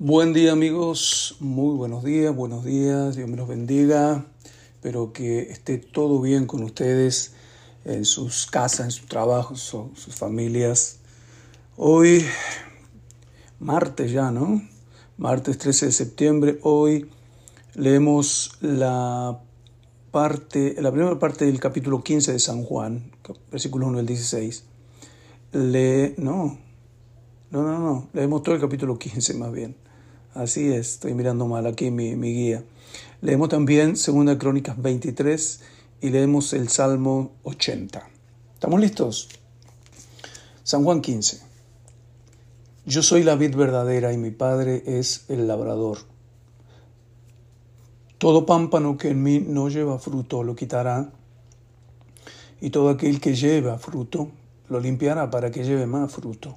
Buen día amigos, muy buenos días, buenos días, Dios me los bendiga, espero que esté todo bien con ustedes en sus casas, en sus trabajos o sus familias. Hoy, martes ya, ¿no? Martes 13 de septiembre, hoy leemos la parte, la primera parte del capítulo 15 de San Juan, versículo 1 al 16. Le, no, no, no, no, leemos todo el capítulo 15 más bien. Así es, estoy mirando mal aquí mi, mi guía. Leemos también 2 Crónicas 23 y leemos el Salmo 80. ¿Estamos listos? San Juan 15. Yo soy la vid verdadera y mi Padre es el labrador. Todo pámpano que en mí no lleva fruto lo quitará, y todo aquel que lleva fruto lo limpiará para que lleve más fruto.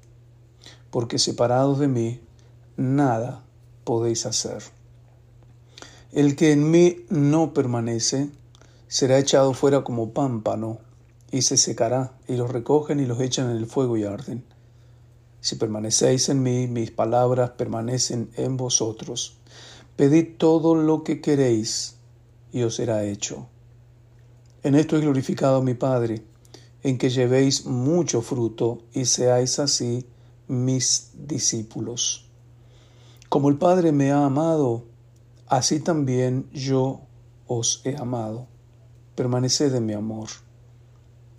porque separados de mí nada podéis hacer. El que en mí no permanece será echado fuera como pámpano y se secará, y los recogen y los echan en el fuego y arden. Si permanecéis en mí, mis palabras permanecen en vosotros. Pedid todo lo que queréis y os será hecho. En esto he glorificado a mi Padre, en que llevéis mucho fruto y seáis así mis discípulos. Como el Padre me ha amado, así también yo os he amado. Permaneced en mi amor.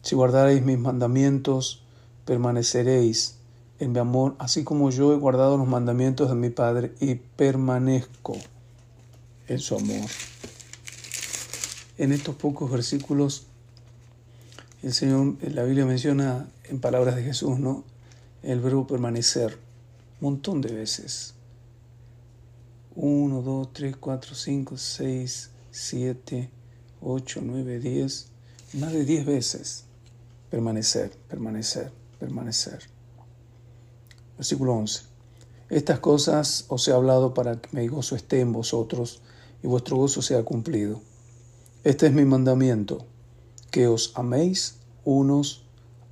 Si guardaréis mis mandamientos, permaneceréis en mi amor, así como yo he guardado los mandamientos de mi Padre y permanezco en su amor. En estos pocos versículos, el Señor, la Biblia menciona en palabras de Jesús, ¿no? El verbo permanecer un montón de veces. 1, 2, 3, 4, 5, 6, 7, 8, 9, 10, más de 10 veces. Permanecer, permanecer, permanecer. Versículo 11. Estas cosas os he hablado para que mi gozo esté en vosotros y vuestro gozo sea cumplido. Este es mi mandamiento, que os améis unos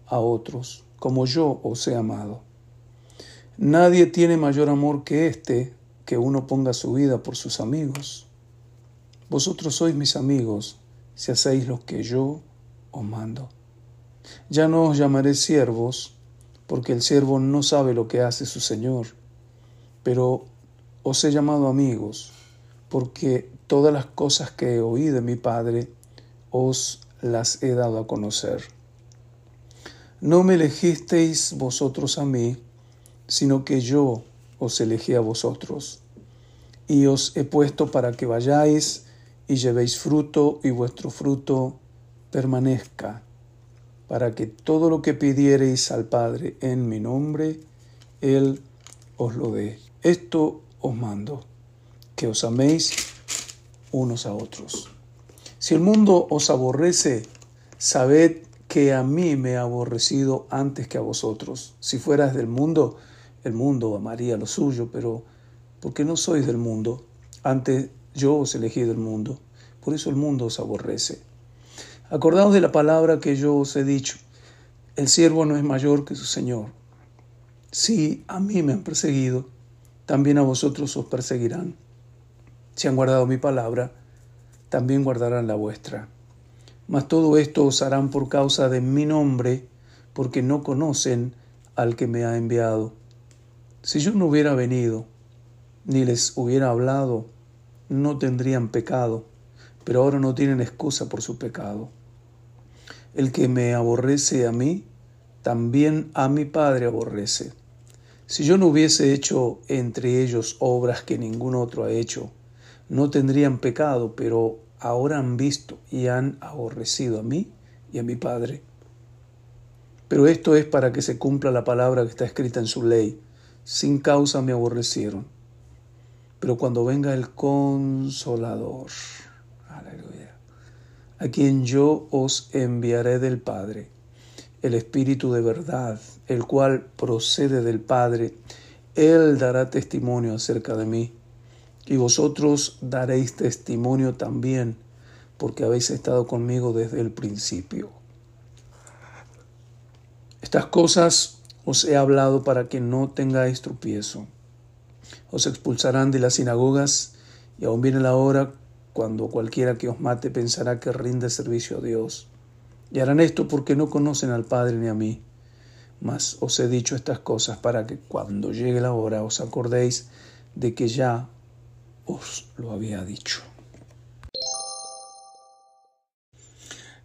a otros como yo os he amado. Nadie tiene mayor amor que este, que uno ponga su vida por sus amigos. Vosotros sois mis amigos si hacéis lo que yo os mando. Ya no os llamaré siervos, porque el siervo no sabe lo que hace su Señor, pero os he llamado amigos, porque todas las cosas que oí de mi Padre os las he dado a conocer. No me elegisteis vosotros a mí, sino que yo os elegí a vosotros, y os he puesto para que vayáis y llevéis fruto y vuestro fruto permanezca, para que todo lo que pidiereis al Padre en mi nombre, Él os lo dé. Esto os mando, que os améis unos a otros. Si el mundo os aborrece, sabed que a mí me ha aborrecido antes que a vosotros. Si fueras del mundo, el mundo amaría lo suyo, pero porque no sois del mundo, antes yo os elegí del mundo, por eso el mundo os aborrece. Acordaos de la palabra que yo os he dicho, el siervo no es mayor que su Señor. Si a mí me han perseguido, también a vosotros os perseguirán. Si han guardado mi palabra, también guardarán la vuestra. Mas todo esto os harán por causa de mi nombre, porque no conocen al que me ha enviado. Si yo no hubiera venido, ni les hubiera hablado, no tendrían pecado, pero ahora no tienen excusa por su pecado. El que me aborrece a mí, también a mi Padre aborrece. Si yo no hubiese hecho entre ellos obras que ningún otro ha hecho, no tendrían pecado, pero ahora han visto y han aborrecido a mí y a mi Padre. Pero esto es para que se cumpla la palabra que está escrita en su ley. sin causa me aborrecieron. Pero cuando venga el consolador, aleluya, a quien yo os enviaré del Padre, el Espíritu de verdad, el cual procede del Padre, Él dará testimonio acerca de mí, y vosotros daréis testimonio también, porque habéis estado conmigo desde el principio. Estas cosas os he hablado para que no tengáis tropiezo. Os expulsarán de las sinagogas y aún viene la hora cuando cualquiera que os mate pensará que rinde servicio a Dios. Y harán esto porque no conocen al Padre ni a mí. Mas os he dicho estas cosas para que cuando llegue la hora os acordéis de que ya lo había dicho.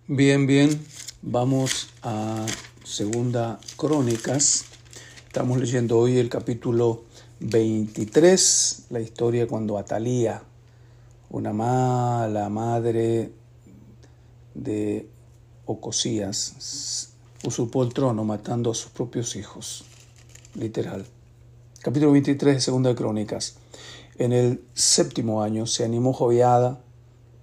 Bien, bien, vamos a Segunda Crónicas. Estamos leyendo hoy el capítulo 23, la historia cuando Atalía, una mala madre de Ocosías, usurpó el trono matando a sus propios hijos. Literal. Capítulo 23 de Segunda Crónicas. En el séptimo año se animó Joviada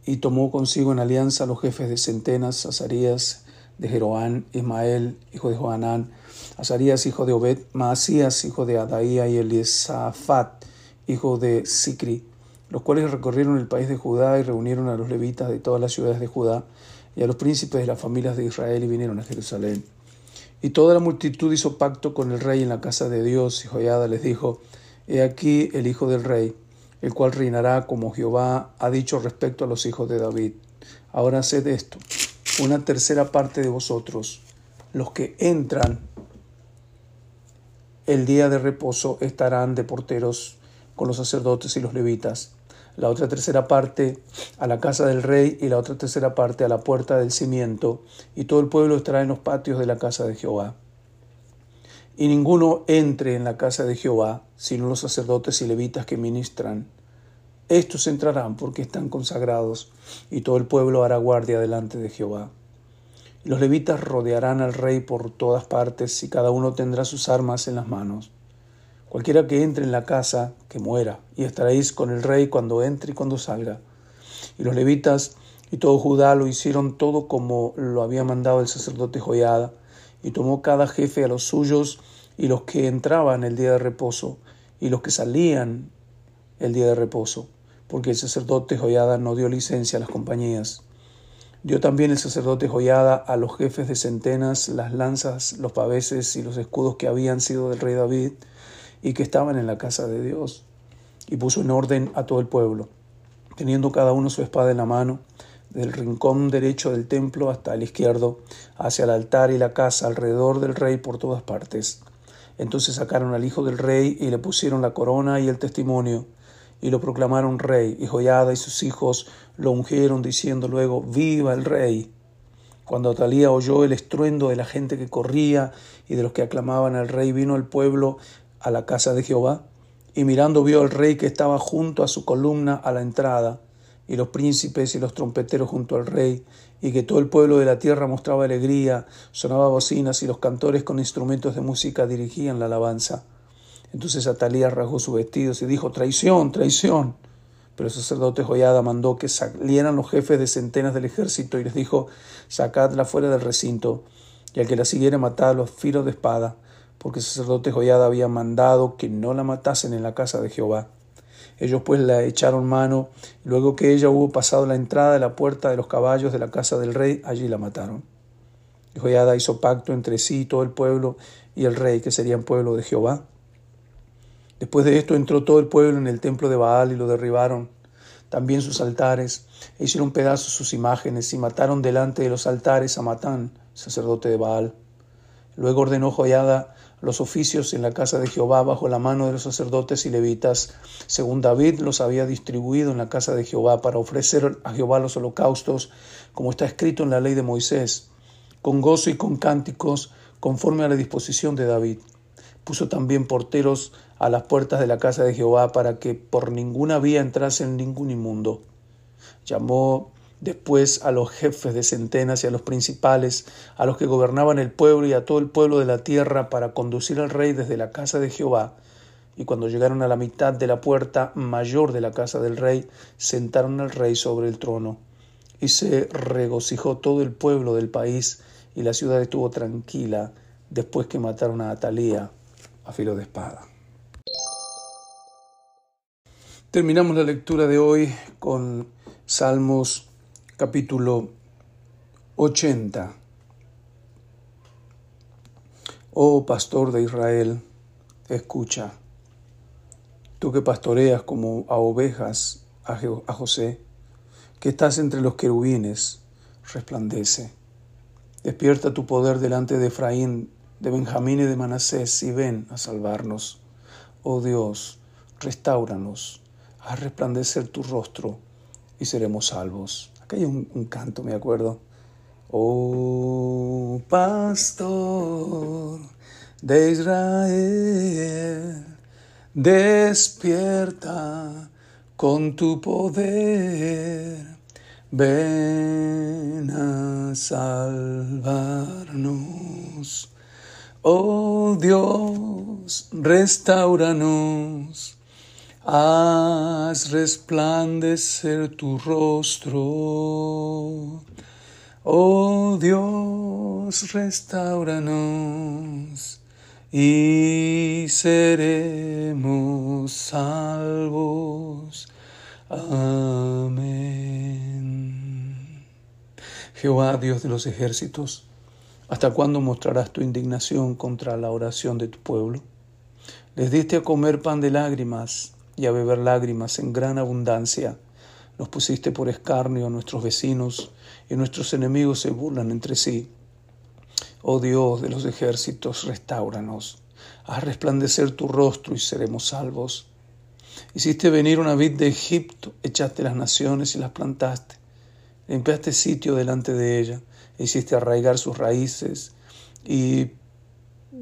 y tomó consigo en alianza a los jefes de centenas, Azarías, de Jeroán, Ismael, hijo de Joanán, Azarías, hijo de Obed, Maasías, hijo de Adaía, y Elisafat, hijo de Sicri, los cuales recorrieron el país de Judá y reunieron a los levitas de todas las ciudades de Judá y a los príncipes de las familias de Israel y vinieron a Jerusalén. Y toda la multitud hizo pacto con el rey en la casa de Dios, y Joyada les dijo, He aquí el hijo del rey, el cual reinará como Jehová ha dicho respecto a los hijos de David. Ahora haced esto una tercera parte de vosotros, los que entran el día de reposo, estarán de porteros con los sacerdotes y los levitas. La otra tercera parte a la casa del rey y la otra tercera parte a la puerta del cimiento, y todo el pueblo estará en los patios de la casa de Jehová. Y ninguno entre en la casa de Jehová, sino los sacerdotes y levitas que ministran estos entrarán porque están consagrados, y todo el pueblo hará guardia delante de Jehová. los levitas rodearán al rey por todas partes, y cada uno tendrá sus armas en las manos. Cualquiera que entre en la casa, que muera, y estaréis con el rey cuando entre y cuando salga. Y los levitas y todo Judá lo hicieron todo como lo había mandado el sacerdote Joiada, y tomó cada jefe a los suyos y los que entraban el día de reposo, y los que salían el día de reposo porque el sacerdote Joyada no dio licencia a las compañías. Dio también el sacerdote Joyada a los jefes de centenas las lanzas, los paveses y los escudos que habían sido del rey David y que estaban en la casa de Dios. Y puso en orden a todo el pueblo, teniendo cada uno su espada en la mano, del rincón derecho del templo hasta el izquierdo, hacia el altar y la casa alrededor del rey por todas partes. Entonces sacaron al hijo del rey y le pusieron la corona y el testimonio y lo proclamaron rey, y Joyada y sus hijos lo ungieron diciendo luego, viva el rey. Cuando Atalía oyó el estruendo de la gente que corría y de los que aclamaban al rey, vino el pueblo a la casa de Jehová, y mirando vio al rey que estaba junto a su columna a la entrada, y los príncipes y los trompeteros junto al rey, y que todo el pueblo de la tierra mostraba alegría, sonaba bocinas y los cantores con instrumentos de música dirigían la alabanza. Entonces Atalía rasgó sus vestidos y dijo, traición, traición. Pero el sacerdote Joyada mandó que salieran los jefes de centenas del ejército y les dijo, sacadla fuera del recinto, y al que la siguiera matad los filos de espada, porque el sacerdote Joyada había mandado que no la matasen en la casa de Jehová. Ellos pues la echaron mano, luego que ella hubo pasado la entrada de la puerta de los caballos de la casa del rey, allí la mataron. Joyada hizo pacto entre sí todo el pueblo y el rey, que serían pueblo de Jehová, Después de esto entró todo el pueblo en el templo de Baal y lo derribaron, también sus altares, e hicieron pedazos sus imágenes y mataron delante de los altares a Matán, sacerdote de Baal. Luego ordenó Joyada los oficios en la casa de Jehová bajo la mano de los sacerdotes y levitas, según David los había distribuido en la casa de Jehová para ofrecer a Jehová los holocaustos, como está escrito en la ley de Moisés, con gozo y con cánticos, conforme a la disposición de David. Puso también porteros a las puertas de la casa de Jehová para que por ninguna vía entrase en ningún inmundo. Llamó después a los jefes de centenas y a los principales, a los que gobernaban el pueblo y a todo el pueblo de la tierra para conducir al rey desde la casa de Jehová Y cuando llegaron a la mitad de la puerta mayor de la casa del rey, sentaron al rey sobre el trono. Y se regocijó todo el pueblo del país, y la ciudad estuvo tranquila después que mataron a Atalía a filo de espada. Terminamos la lectura de hoy con Salmos capítulo 80. Oh pastor de Israel, escucha tú que pastoreas como a ovejas a, José, que estás entre los querubines, resplandece. Despierta tu poder delante de Efraín, de Benjamín y de Manasés, y ven a salvarnos. Oh Dios, restauranos, haz resplandecer tu rostro, y seremos salvos. Hay un, un canto, me acuerdo. Oh pastor de Israel Despierta con tu poder, ven a salvarnos. Oh Dios, restauranos, haz resplandecer tu rostro. Oh Dios, restauranos y seremos salvos. Amén. Jehová, Dios de los ejércitos, ¿hasta cuándo mostrarás tu indignación contra la oración de tu pueblo? Les diste a comer pan de lágrimas y a beber lágrimas en gran abundancia. Nos pusiste por escarnio a nuestros vecinos y nuestros enemigos se burlan entre sí. Oh Dios de los ejércitos, restauranos. Haz resplandecer tu rostro y seremos salvos. Hiciste venir una vid de Egipto, echaste las naciones y las plantaste. Limpiaste sitio delante de ella, e hiciste arraigar sus raíces y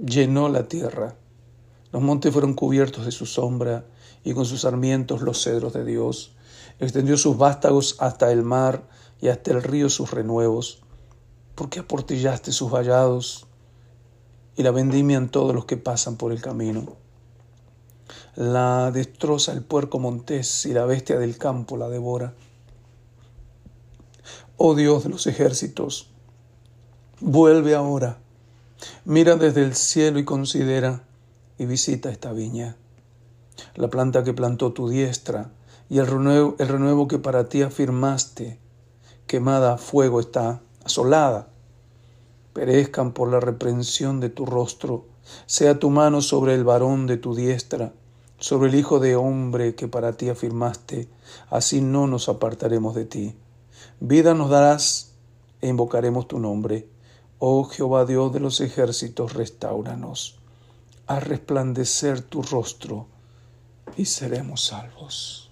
llenó la tierra. Los montes fueron cubiertos de su sombra y con sus sarmientos los cedros de Dios. Extendió sus vástagos hasta el mar y hasta el río sus renuevos. ¿Por qué aportillaste sus vallados y la vendimian todos los que pasan por el camino? La destroza el puerco montés y la bestia del campo la devora. Oh Dios de los ejércitos, vuelve ahora, mira desde el cielo y considera y visita esta viña, la planta que plantó tu diestra y el renuevo, el renuevo que para ti afirmaste, quemada fuego está, asolada perezcan por la reprensión de tu rostro. Sea tu mano sobre el varón de tu diestra, sobre el Hijo de hombre que para ti afirmaste, así no nos apartaremos de ti. Vida nos darás e invocaremos tu nombre. Oh Jehová Dios de los ejércitos, restauranos. Haz resplandecer tu rostro y seremos salvos.